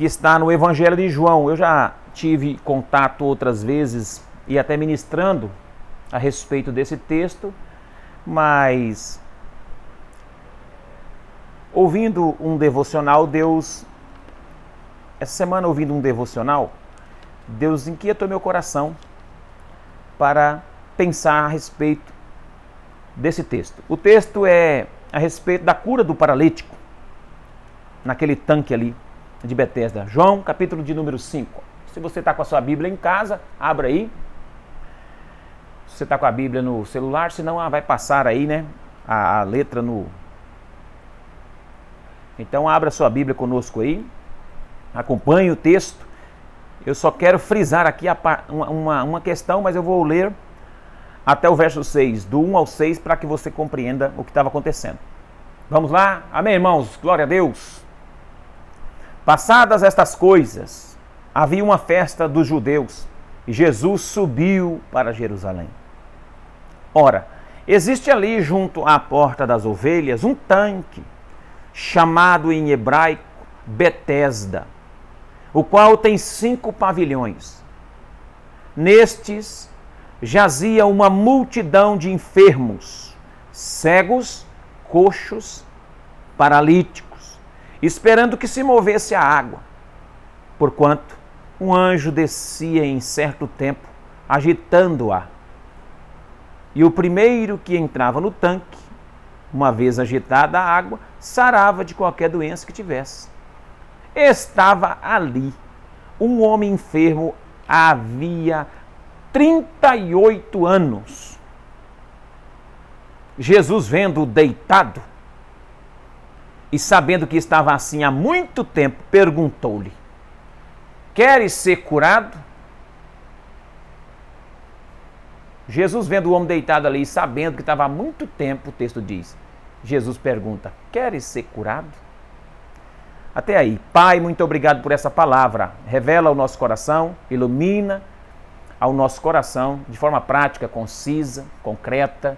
que está no Evangelho de João. Eu já tive contato outras vezes e até ministrando a respeito desse texto, mas ouvindo um devocional, Deus essa semana ouvindo um devocional, Deus inquietou meu coração para pensar a respeito desse texto. O texto é a respeito da cura do paralítico naquele tanque ali de Betesda. João, capítulo de número 5. Se você está com a sua Bíblia em casa, abra aí. Se você está com a Bíblia no celular, senão ah, vai passar aí, né? A, a letra no. Então abra sua Bíblia conosco aí. Acompanhe o texto. Eu só quero frisar aqui a, uma, uma questão, mas eu vou ler até o verso 6, do 1 ao 6, para que você compreenda o que estava acontecendo. Vamos lá? Amém, irmãos? Glória a Deus. Passadas estas coisas, havia uma festa dos judeus e Jesus subiu para Jerusalém. Ora, existe ali junto à porta das ovelhas um tanque, chamado em hebraico Betesda, o qual tem cinco pavilhões. Nestes jazia uma multidão de enfermos, cegos, coxos, paralíticos, esperando que se movesse a água. Porquanto um anjo descia em certo tempo, agitando-a. E o primeiro que entrava no tanque, uma vez agitada a água, sarava de qualquer doença que tivesse. Estava ali um homem enfermo havia 38 anos. Jesus, vendo-o deitado e sabendo que estava assim há muito tempo, perguntou-lhe: Queres ser curado? Jesus, vendo o homem deitado ali, sabendo que estava há muito tempo, o texto diz: Jesus pergunta: Queres ser curado? Até aí. Pai, muito obrigado por essa palavra. Revela ao nosso coração, ilumina ao nosso coração de forma prática, concisa, concreta,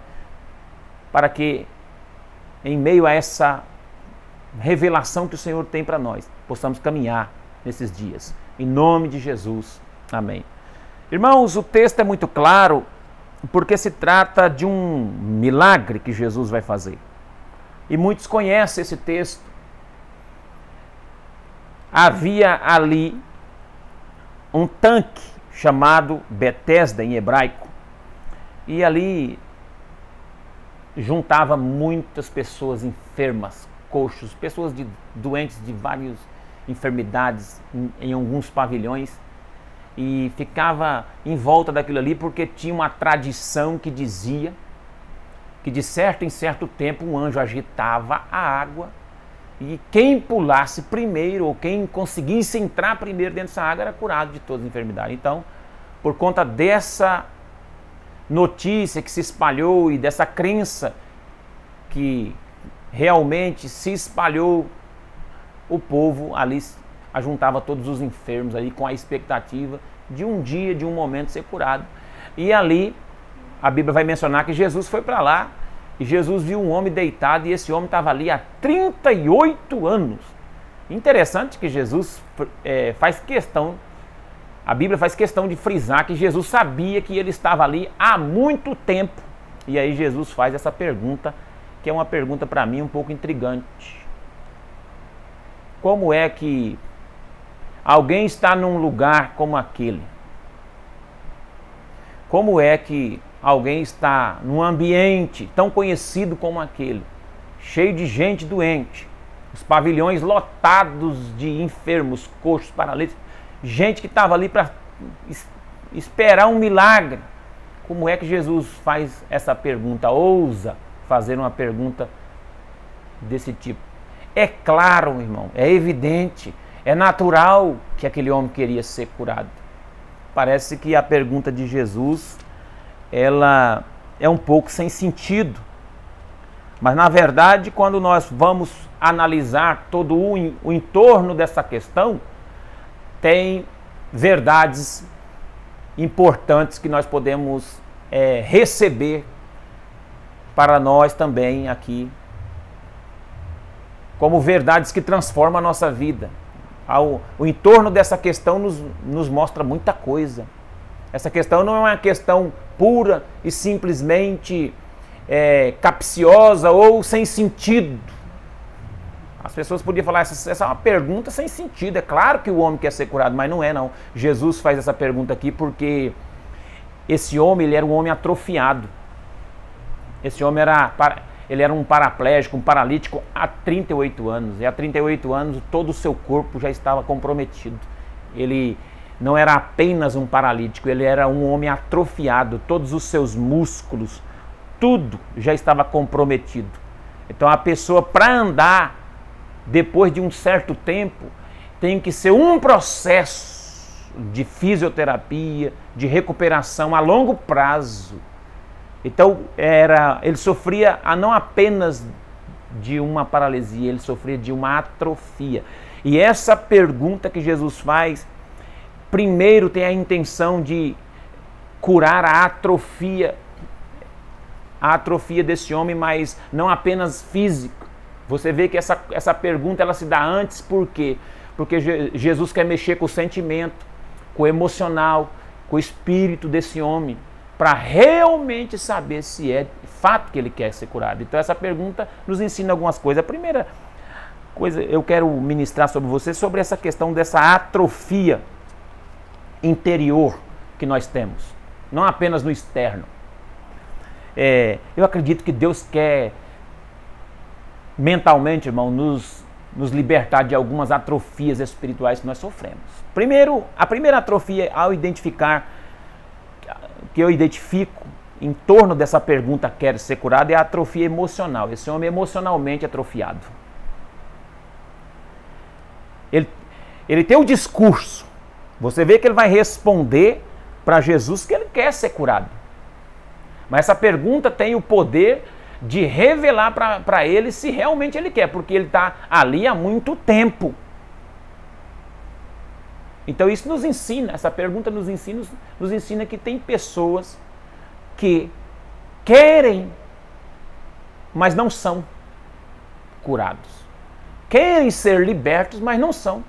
para que, em meio a essa revelação que o Senhor tem para nós, possamos caminhar nesses dias. Em nome de Jesus. Amém. Irmãos, o texto é muito claro porque se trata de um milagre que Jesus vai fazer. E muitos conhecem esse texto. Havia ali um tanque chamado Betesda em hebraico. E ali juntava muitas pessoas enfermas, coxos, pessoas de, doentes de várias enfermidades em, em alguns pavilhões e ficava em volta daquilo ali porque tinha uma tradição que dizia que de certo em certo tempo um anjo agitava a água e quem pulasse primeiro, ou quem conseguisse entrar primeiro dentro dessa água, era curado de todas as enfermidades. Então, por conta dessa notícia que se espalhou e dessa crença que realmente se espalhou, o povo ali ajuntava todos os enfermos ali com a expectativa de um dia, de um momento ser curado. E ali a Bíblia vai mencionar que Jesus foi para lá e Jesus viu um homem deitado e esse homem estava ali há 38 anos. Interessante que Jesus é, faz questão, a Bíblia faz questão de frisar que Jesus sabia que ele estava ali há muito tempo. E aí Jesus faz essa pergunta, que é uma pergunta para mim um pouco intrigante. Como é que alguém está num lugar como aquele? Como é que alguém está num ambiente tão conhecido como aquele, cheio de gente doente, os pavilhões lotados de enfermos, coxos, paralíticos, gente que estava ali para esperar um milagre. Como é que Jesus faz essa pergunta? Ousa fazer uma pergunta desse tipo? É claro, irmão, é evidente, é natural que aquele homem queria ser curado. Parece que a pergunta de Jesus ela é um pouco sem sentido. Mas na verdade, quando nós vamos analisar todo o, entorno dessa questão, tem verdades importantes que nós podemos é, receber para nós também aqui, como verdades que transformam a nossa vida. o entorno dessa questão nos, nos mostra muita coisa. Essa questão não é uma questão pura e simplesmente é, capciosa ou sem sentido. As pessoas podiam falar, essa, essa é uma pergunta sem sentido. É claro que o homem quer ser curado, mas não é não. Jesus faz essa pergunta aqui porque esse homem ele era um homem atrofiado. Esse homem era, ele era um paraplégico, um paralítico há 38 anos. E há 38 anos todo o seu corpo já estava comprometido. Ele não era apenas um paralítico, ele era um homem atrofiado. Todos os seus músculos, tudo já estava comprometido. Então a pessoa para andar depois de um certo tempo tem que ser um processo de fisioterapia, de recuperação a longo prazo. Então era, ele sofria a não apenas de uma paralisia, ele sofria de uma atrofia. E essa pergunta que Jesus faz, primeiro tem a intenção de curar a atrofia, a atrofia desse homem, mas não apenas física. Você vê que essa, essa pergunta ela se dá antes, por quê? Porque Jesus quer mexer com o sentimento, com o emocional, com o espírito desse homem para realmente saber se é fato que ele quer ser curado. Então essa pergunta nos ensina algumas coisas. A primeira coisa eu quero ministrar sobre você sobre essa questão dessa atrofia interior que nós temos, não apenas no externo. É, eu acredito que Deus quer mentalmente, irmão, nos, nos libertar de algumas atrofias espirituais que nós sofremos. Primeiro, a primeira atrofia ao identificar que eu identifico em torno dessa pergunta quer ser curado é a atrofia emocional. Esse homem é emocionalmente atrofiado. Ele, ele tem o discurso. Você vê que ele vai responder para Jesus que ele quer ser curado. Mas essa pergunta tem o poder de revelar para ele se realmente ele quer, porque ele está ali há muito tempo. Então isso nos ensina, essa pergunta nos ensina, nos ensina que tem pessoas que querem, mas não são curados. Querem ser libertos, mas não são.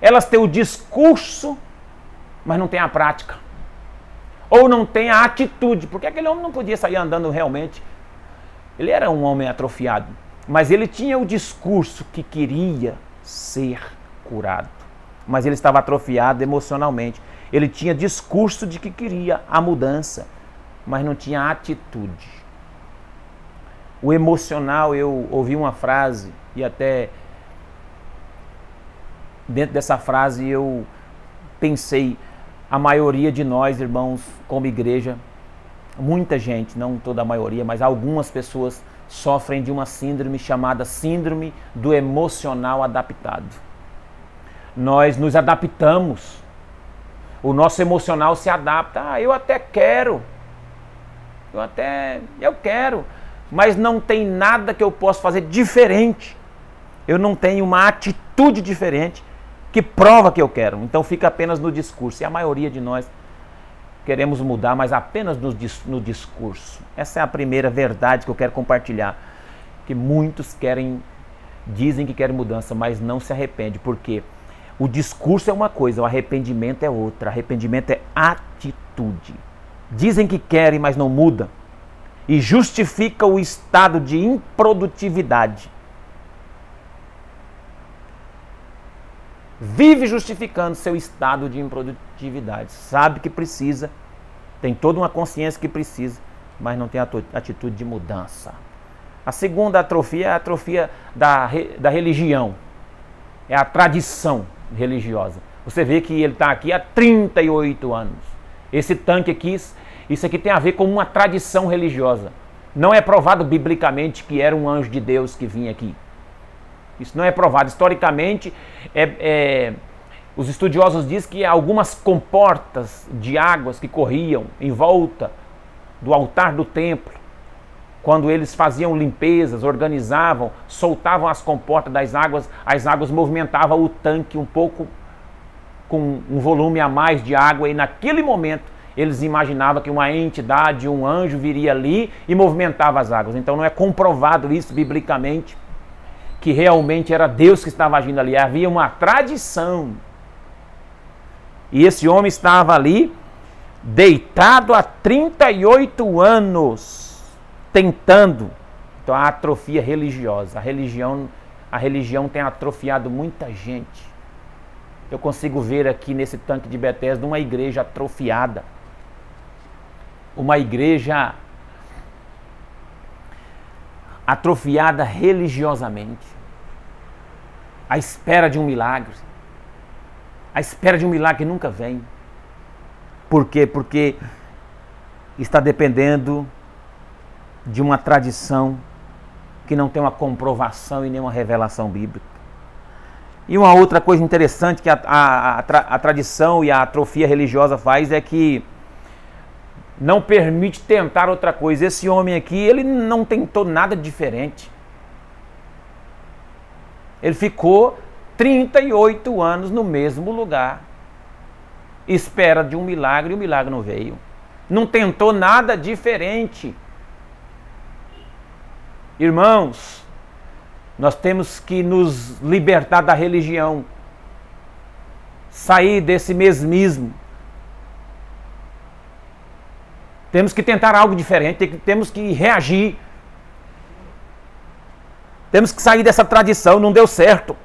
Elas têm o discurso, mas não têm a prática. Ou não têm a atitude, porque aquele homem não podia sair andando realmente. Ele era um homem atrofiado, mas ele tinha o discurso que queria ser curado mas ele estava atrofiado emocionalmente. Ele tinha discurso de que queria a mudança, mas não tinha atitude. O emocional, eu ouvi uma frase e até dentro dessa frase eu pensei, a maioria de nós, irmãos, como igreja, muita gente, não toda a maioria, mas algumas pessoas sofrem de uma síndrome chamada síndrome do emocional adaptado nós nos adaptamos. O nosso emocional se adapta. Ah, eu até quero. Eu até. Eu quero. Mas não tem nada que eu possa fazer diferente. Eu não tenho uma atitude diferente que prova que eu quero. Então fica apenas no discurso. E a maioria de nós queremos mudar, mas apenas no, no discurso. Essa é a primeira verdade que eu quero compartilhar. Que muitos querem, dizem que querem mudança, mas não se arrepende. Por quê? O discurso é uma coisa, o arrependimento é outra. Arrependimento é atitude. Dizem que querem, mas não mudam. E justifica o estado de improdutividade. Vive justificando seu estado de improdutividade. Sabe que precisa, tem toda uma consciência que precisa, mas não tem atitude de mudança. A segunda atrofia é a atrofia da, da religião, é a tradição religiosa. Você vê que ele está aqui há 38 anos. Esse tanque aqui, isso aqui tem a ver com uma tradição religiosa. Não é provado biblicamente que era um anjo de Deus que vinha aqui. Isso não é provado. Historicamente, é, é, os estudiosos dizem que algumas comportas de águas que corriam em volta do altar do templo quando eles faziam limpezas, organizavam, soltavam as comportas das águas, as águas movimentavam o tanque um pouco com um volume a mais de água e naquele momento eles imaginavam que uma entidade, um anjo viria ali e movimentava as águas. Então não é comprovado isso biblicamente que realmente era Deus que estava agindo ali, havia uma tradição. E esse homem estava ali deitado há 38 anos, tentando. Então a atrofia religiosa, a religião, a religião tem atrofiado muita gente. Eu consigo ver aqui nesse tanque de Bethesda uma igreja atrofiada. Uma igreja atrofiada religiosamente, à espera de um milagre, à espera de um milagre que nunca vem. Por quê? Porque está dependendo de uma tradição que não tem uma comprovação e nenhuma revelação bíblica. E uma outra coisa interessante que a, a, a, tradição e a atrofia religiosa faz é que não permite tentar outra coisa. Esse homem aqui, ele não tentou nada diferente. Ele ficou 38 anos no mesmo lugar. Espera de um milagre e o milagre não veio. Não tentou nada diferente. Irmãos, nós temos que nos libertar da religião, sair desse mesmismo Temos que tentar algo diferente, temos que reagir. Temos que sair dessa tradição, não deu certo.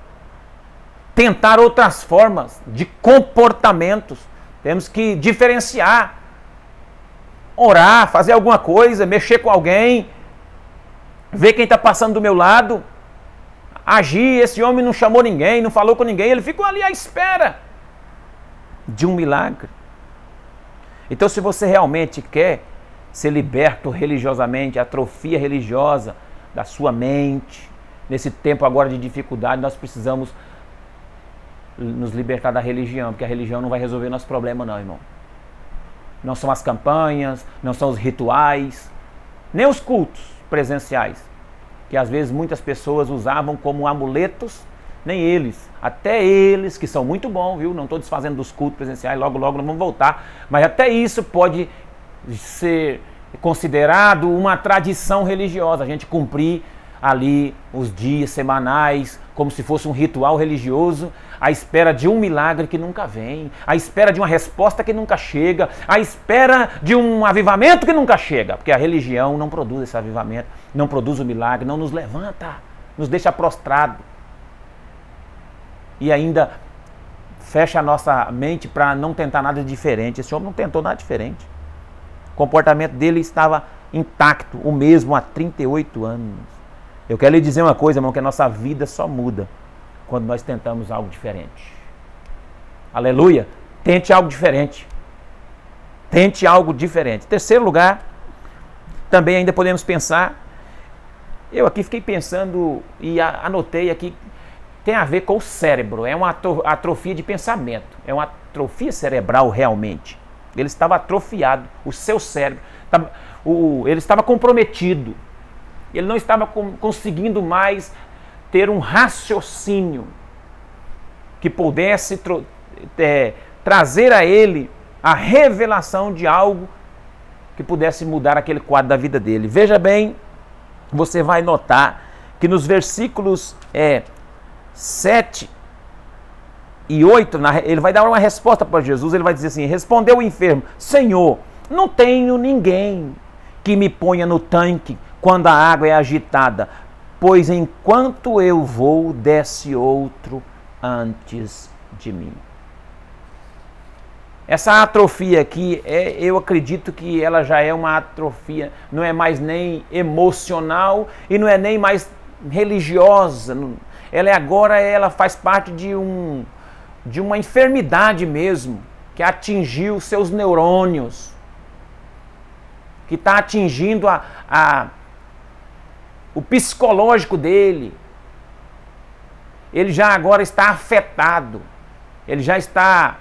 Tentar outras formas de comportamentos. Temos que diferenciar. Orar, fazer alguma coisa, mexer com alguém, ver quem está passando do meu lado. Agir, esse homem não chamou ninguém, não falou com ninguém, ele ficou ali à espera de um milagre. Então, se você realmente quer ser liberto religiosamente, atrofia religiosa da sua mente, nesse tempo agora de dificuldade, nós precisamos nos libertar da religião, porque a religião não vai resolver nosso problema, não, irmão. Não são as campanhas, não são os rituais, nem os cultos presenciais, que às vezes muitas pessoas usavam como amuletos nem eles. Até eles, que são muito bons, viu? Não estou desfazendo dos cultos presenciais, logo, logo não vamos voltar. Mas até isso pode ser considerado uma tradição religiosa. A gente cumprir ali os dias semanais, como se fosse um ritual religioso, à espera de um milagre que nunca vem, à espera de uma resposta que nunca chega, à espera de um avivamento que nunca chega, porque a religião não produz esse avivamento, não produz o milagre, não nos levanta, nos deixa prostrado e ainda fecha a nossa mente para não tentar nada diferente. Esse homem não tentou nada diferente. O comportamento dele estava intacto, o mesmo há 38 anos. Eu quero lhe dizer uma coisa, irmão, que a nossa vida só muda quando nós tentamos algo diferente. Aleluia! Tente algo diferente. Tente algo diferente. Terceiro lugar, também ainda podemos pensar. Eu aqui fiquei pensando e anotei aqui tem a ver com o cérebro, é uma atrofia de pensamento, é uma atrofia cerebral realmente. Ele estava atrofiado, o seu cérebro, ele estava comprometido, ele não estava conseguindo mais ter um raciocínio que pudesse é, trazer a ele a revelação de algo que pudesse mudar aquele quadro da vida dele. Veja bem, você vai notar que nos versículos é, 7 e 8, ele vai dar uma resposta para Jesus. Ele vai dizer assim: Respondeu o enfermo, Senhor, não tenho ninguém que me ponha no tanque quando a água é agitada, pois enquanto eu vou, desce outro antes de mim. Essa atrofia aqui, é, eu acredito que ela já é uma atrofia, não é mais nem emocional e não é nem mais religiosa. Ela é agora ela faz parte de um de uma enfermidade mesmo que atingiu seus neurônios, que está atingindo a, a, o psicológico dele. Ele já agora está afetado, ele já está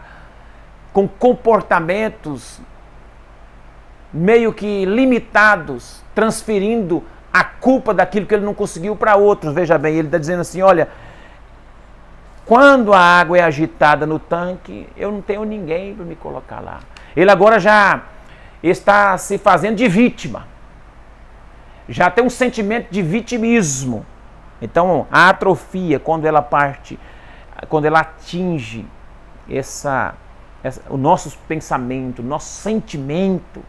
com comportamentos meio que limitados, transferindo a culpa daquilo que ele não conseguiu para outros. Veja bem, ele está dizendo assim: olha, quando a água é agitada no tanque, eu não tenho ninguém para me colocar lá. Ele agora já está se fazendo de vítima. Já tem um sentimento de vitimismo. Então, a atrofia, quando ela parte, quando ela atinge essa, essa o nosso pensamento, o nosso sentimento,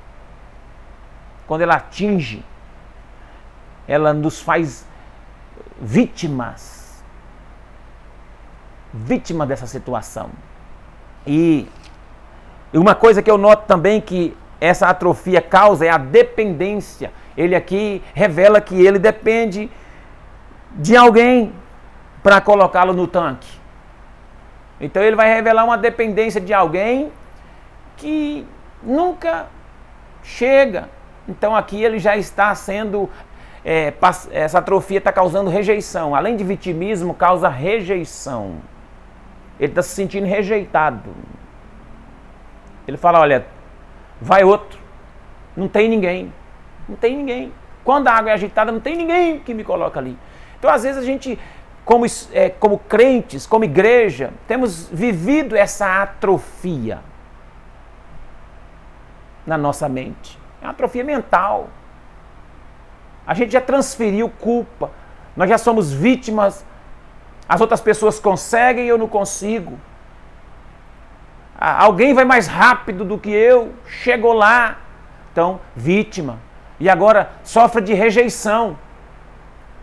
quando ela atinge, ela nos faz vítimas, vítima dessa situação. E uma coisa que eu noto também que essa atrofia causa é a dependência. Ele aqui revela que ele depende de alguém para colocá-lo no tanque. Então ele vai revelar uma dependência de alguém que nunca chega. Então aqui ele já está sendo. É, essa atrofia está causando rejeição. Além de vitimismo, causa rejeição. Ele está se sentindo rejeitado. Ele fala: olha, vai outro. Não tem ninguém. Não tem ninguém. Quando a água é agitada, não tem ninguém que me coloca ali. Então, às vezes, a gente, como, é, como crentes, como igreja, temos vivido essa atrofia na nossa mente. É uma atrofia mental. A gente já transferiu culpa. Nós já somos vítimas. As outras pessoas conseguem e eu não consigo. Alguém vai mais rápido do que eu, chegou lá. Então, vítima. E agora sofre de rejeição.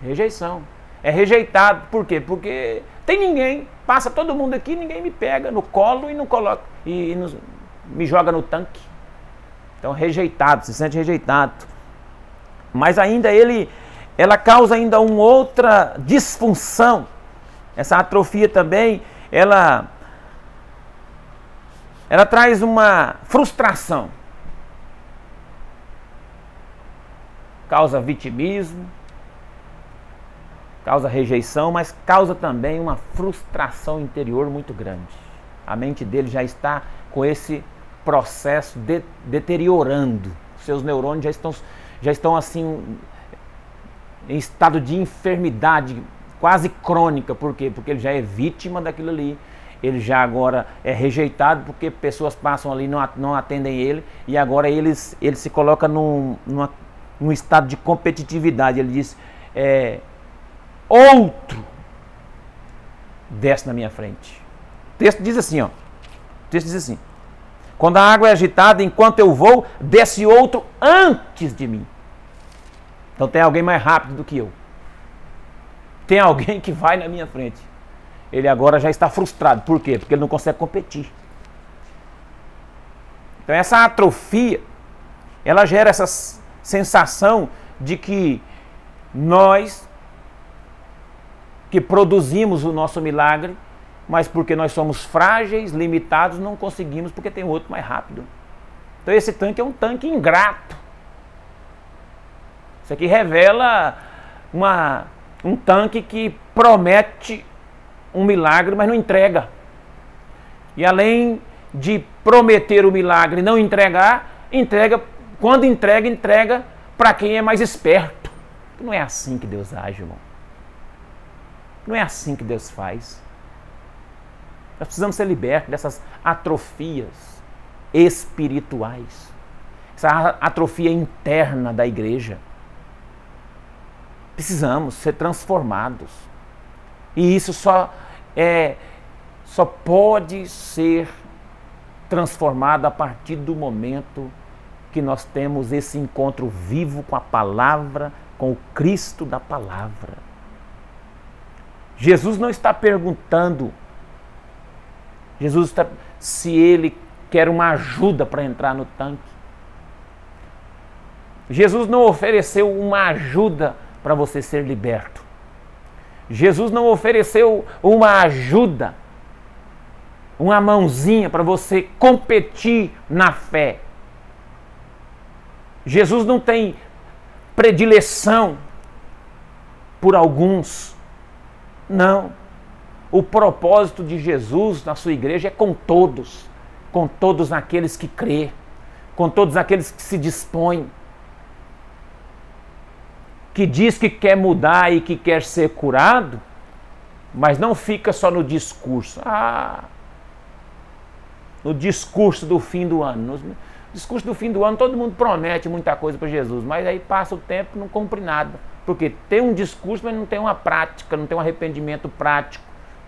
Rejeição. É rejeitado. Por quê? Porque tem ninguém. Passa todo mundo aqui, ninguém me pega no colo e não coloca e, e me joga no tanque. Então rejeitado, se sente rejeitado. Mas ainda ele, ela causa ainda uma outra disfunção. Essa atrofia também, ela, ela traz uma frustração. Causa vitimismo, causa rejeição, mas causa também uma frustração interior muito grande. A mente dele já está com esse processo de, deteriorando. Seus neurônios já estão, já estão assim em estado de enfermidade quase crônica. Por quê? Porque ele já é vítima daquilo ali. Ele já agora é rejeitado porque pessoas passam ali não, não atendem ele. E agora ele, ele se coloca num, numa, num estado de competitividade. Ele diz: é, outro desce na minha frente. O texto diz assim, ó. O texto diz assim: Quando a água é agitada, enquanto eu vou, desce outro antes de mim. Então tem alguém mais rápido do que eu. Tem alguém que vai na minha frente. Ele agora já está frustrado. Por quê? Porque ele não consegue competir. Então essa atrofia, ela gera essa sensação de que nós que produzimos o nosso milagre, mas porque nós somos frágeis, limitados, não conseguimos porque tem outro mais rápido. Então esse tanque é um tanque ingrato. Isso aqui revela uma, um tanque que promete um milagre, mas não entrega. E além de prometer o milagre e não entregar, entrega, quando entrega, entrega para quem é mais esperto. Não é assim que Deus age, irmão. Não é assim que Deus faz. Nós precisamos ser libertos dessas atrofias espirituais, essa atrofia interna da igreja. Precisamos ser transformados. E isso só é só pode ser transformado a partir do momento que nós temos esse encontro vivo com a palavra, com o Cristo da palavra. Jesus não está perguntando Jesus está se ele quer uma ajuda para entrar no tanque. Jesus não ofereceu uma ajuda para você ser liberto. Jesus não ofereceu uma ajuda, uma mãozinha para você competir na fé. Jesus não tem predileção por alguns. Não. O propósito de Jesus na sua igreja é com todos, com todos aqueles que crê, com todos aqueles que se dispõem, que diz que quer mudar e que quer ser curado, mas não fica só no discurso. Ah, no discurso do fim do ano. Nos, Discurso do fim do ano, todo mundo promete muita coisa para Jesus, mas aí passa o tempo e não cumpre nada. Porque tem um discurso, mas não tem uma prática, não tem um arrependimento prático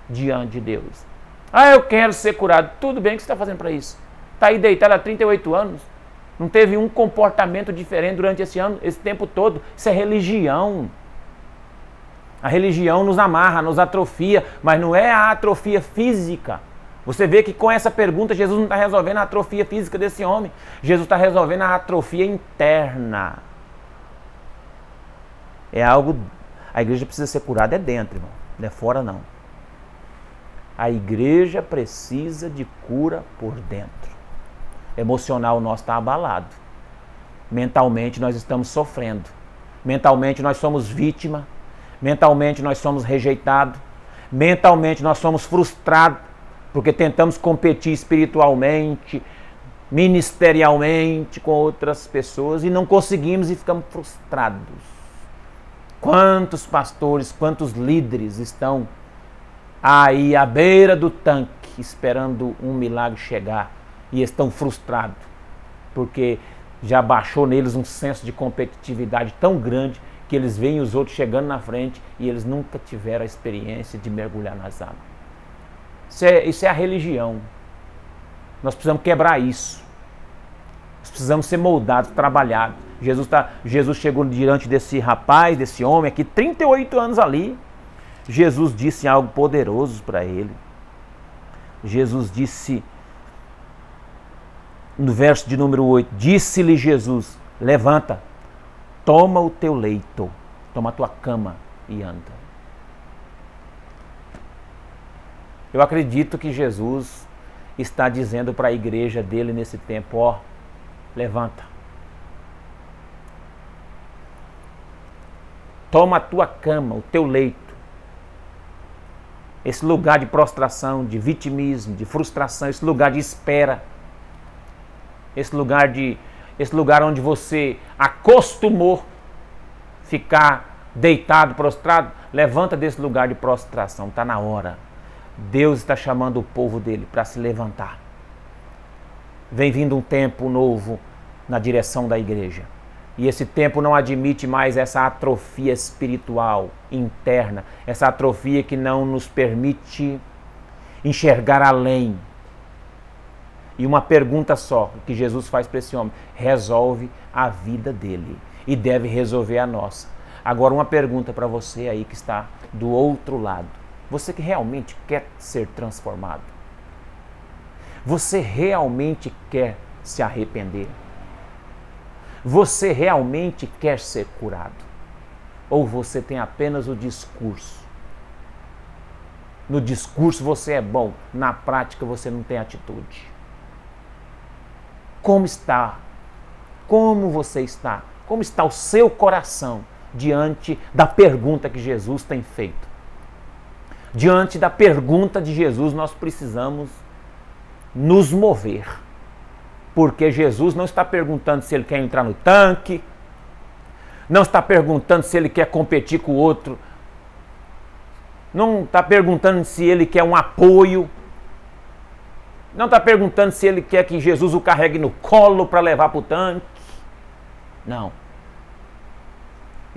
diante de Deus. Ah, eu quero ser curado. Tudo bem, o que você está fazendo para isso? Está aí deitado há 38 anos. Não teve um comportamento diferente durante esse ano, esse tempo todo. Isso é religião. A religião nos amarra, nos atrofia, mas não é a atrofia física. Você vê que com essa pergunta Jesus não está resolvendo a atrofia física desse homem. Jesus está resolvendo a atrofia interna. É algo. A igreja precisa ser curada é dentro, irmão. Não é fora, não. A igreja precisa de cura por dentro. Emocional nosso está abalado. Mentalmente nós estamos sofrendo. Mentalmente nós somos vítima. Mentalmente nós somos rejeitados. Mentalmente nós somos frustrados porque tentamos competir espiritualmente, ministerialmente com outras pessoas e não conseguimos e ficamos frustrados. Quantos pastores, quantos líderes estão aí à beira do tanque esperando um milagre chegar e estão frustrados porque já baixou neles um senso de competitividade tão grande que eles veem os outros chegando na frente e eles nunca tiveram a experiência de mergulhar nas águas. Isso é, isso é a religião. Nós precisamos quebrar isso. Nós precisamos ser moldados, trabalhados. Jesus, tá, Jesus chegou diante desse rapaz, desse homem aqui, 38 anos ali. Jesus disse algo poderoso para ele. Jesus disse, no verso de número 8: Disse-lhe Jesus: Levanta, toma o teu leito, toma a tua cama e anda. Eu acredito que Jesus está dizendo para a igreja dele nesse tempo: ó, levanta. Toma a tua cama, o teu leito. Esse lugar de prostração, de vitimismo, de frustração, esse lugar de espera. Esse lugar de esse lugar onde você acostumou ficar deitado, prostrado, levanta desse lugar de prostração, está na hora. Deus está chamando o povo dele para se levantar. Vem vindo um tempo novo na direção da igreja. E esse tempo não admite mais essa atrofia espiritual interna, essa atrofia que não nos permite enxergar além. E uma pergunta só que Jesus faz para esse homem: resolve a vida dele e deve resolver a nossa. Agora, uma pergunta para você aí que está do outro lado: você que realmente quer ser transformado? Você realmente quer se arrepender? Você realmente quer ser curado? Ou você tem apenas o discurso? No discurso você é bom, na prática você não tem atitude. Como está? Como você está? Como está o seu coração diante da pergunta que Jesus tem feito? Diante da pergunta de Jesus, nós precisamos nos mover porque Jesus não está perguntando se ele quer entrar no tanque, não está perguntando se ele quer competir com o outro, não está perguntando se ele quer um apoio, não está perguntando se ele quer que Jesus o carregue no colo para levar para o tanque. Não.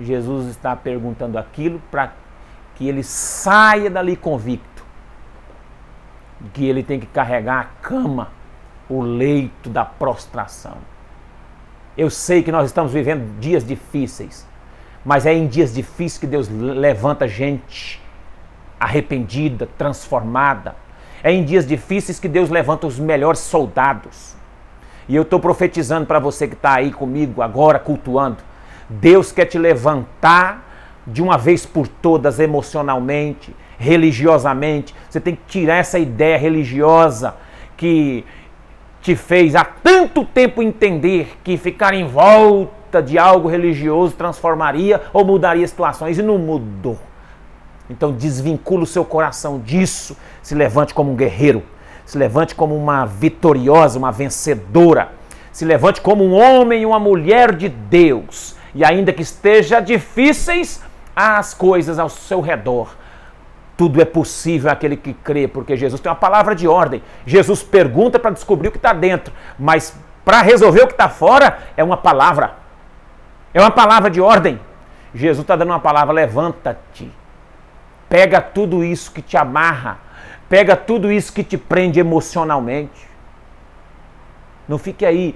Jesus está perguntando aquilo para que ele saia dali convicto que ele tem que carregar a cama o leito da prostração. Eu sei que nós estamos vivendo dias difíceis, mas é em dias difíceis que Deus levanta gente arrependida, transformada. É em dias difíceis que Deus levanta os melhores soldados. E eu estou profetizando para você que está aí comigo agora, cultuando. Deus quer te levantar de uma vez por todas, emocionalmente, religiosamente. Você tem que tirar essa ideia religiosa que te fez há tanto tempo entender que ficar em volta de algo religioso transformaria ou mudaria situações e não mudou. Então desvincula o seu coração disso, se levante como um guerreiro, se levante como uma vitoriosa, uma vencedora, se levante como um homem e uma mulher de Deus. E ainda que esteja difíceis as coisas ao seu redor, tudo é possível àquele que crê, porque Jesus tem uma palavra de ordem. Jesus pergunta para descobrir o que está dentro, mas Para resolver o que está fora, é uma palavra. É uma palavra de ordem. Jesus está dando uma palavra: levanta-te. Pega tudo isso que te amarra. Pega tudo isso que te prende emocionalmente. Não fique aí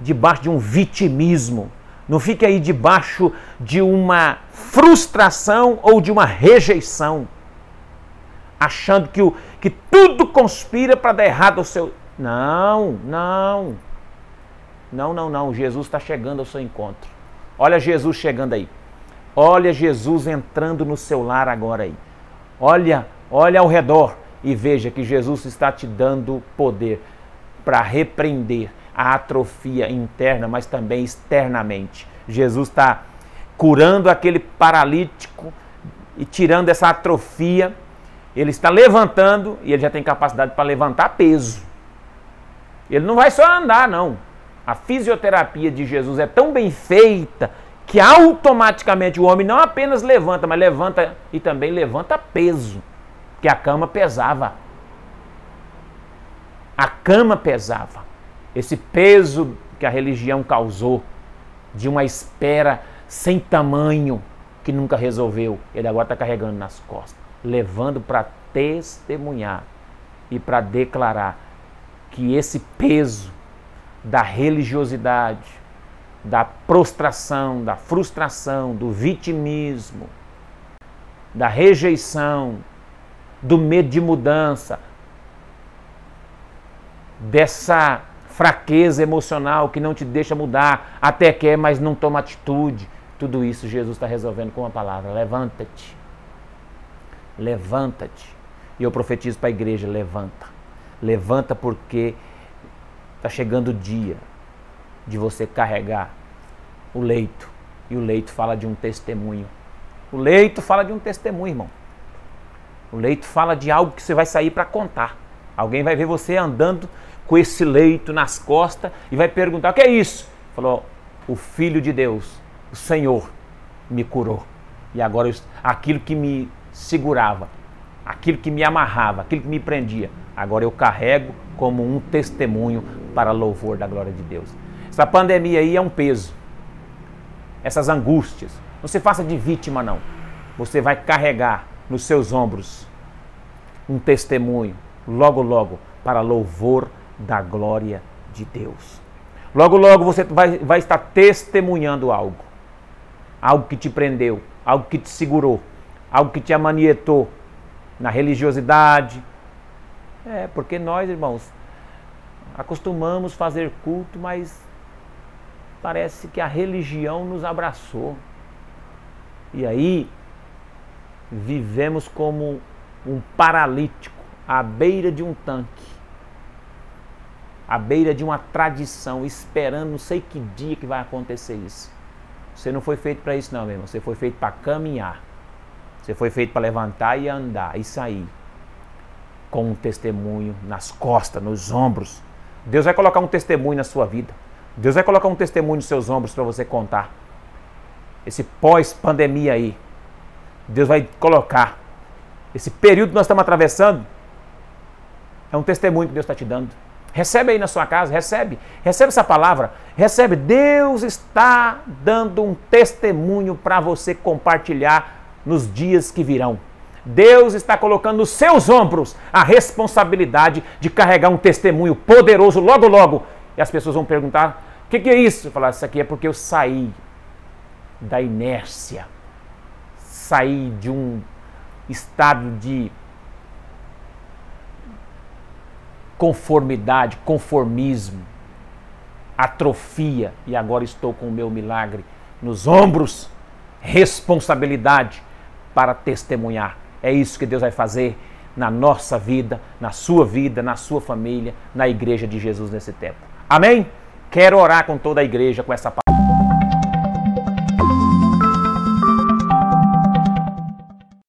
debaixo de um vitimismo. Não fique aí debaixo de uma frustração ou de uma rejeição. Achando que, o, que tudo conspira para dar errado ao seu. Não, não. Não, não, não. Jesus está chegando ao seu encontro. Olha Jesus chegando aí. Olha Jesus entrando no seu lar agora aí. Olha, olha ao redor e veja que Jesus está te dando poder para repreender a atrofia interna, mas também externamente. Jesus está curando aquele paralítico e tirando essa atrofia. Ele está levantando e ele já tem capacidade para levantar peso. Ele não vai só andar, não. A fisioterapia de Jesus é tão bem feita que automaticamente o homem não apenas levanta, mas levanta e também levanta peso, que a cama pesava. A cama pesava. Esse peso que a religião causou de uma espera sem tamanho que nunca resolveu, ele agora está carregando nas costas, levando para testemunhar e para declarar que esse peso da religiosidade, da prostração, da frustração, do vitimismo, da rejeição, do medo de mudança, dessa fraqueza emocional que não te deixa mudar, até quer, mas não toma atitude. Tudo isso Jesus está resolvendo com uma palavra: levanta-te. Levanta-te. E eu profetizo para a igreja: levanta. Levanta porque está chegando o dia de você carregar o leito. E o leito fala de um testemunho. O leito fala de um testemunho, irmão. O leito fala de algo que você vai sair para contar. Alguém vai ver você andando com esse leito nas costas e vai perguntar: o que é isso? Falou: o Filho de Deus, o Senhor, me curou. E agora aquilo que me segurava, aquilo que me amarrava, aquilo que me prendia, agora eu carrego como um testemunho para louvor da glória de Deus. Essa pandemia aí é um peso. Essas angústias. Não se faça de vítima, não. Você vai carregar nos seus ombros um testemunho, logo, logo, para louvor da glória de Deus. Logo, logo você vai, vai estar testemunhando algo. Algo que te prendeu, algo que te segurou, algo que te amanietou na religiosidade. É, porque nós, irmãos, acostumamos fazer culto, mas parece que a religião nos abraçou. E aí vivemos como um paralítico à beira de um tanque, à beira de uma tradição, esperando não sei que dia que vai acontecer isso. Você não foi feito para isso não, meu irmão. Você foi feito para caminhar. Você foi feito para levantar e andar e sair com um testemunho nas costas, nos ombros. Deus vai colocar um testemunho na sua vida. Deus vai colocar um testemunho nos seus ombros para você contar. Esse pós-pandemia aí. Deus vai colocar. Esse período que nós estamos atravessando é um testemunho que Deus está te dando. Recebe aí na sua casa, recebe. Recebe essa palavra. Recebe. Deus está dando um testemunho para você compartilhar nos dias que virão. Deus está colocando nos seus ombros a responsabilidade de carregar um testemunho poderoso logo, logo e as pessoas vão perguntar: o que, que, é isso? Eu falar: isso aqui é porque eu saí da inércia, saí de um estado de conformidade, conformismo, atrofia e agora estou com o meu milagre nos ombros, responsabilidade para testemunhar. É isso que Deus vai fazer na nossa vida, na sua vida, na sua família, na igreja de Jesus nesse tempo. Amém? Quero orar com toda a igreja com essa palavra.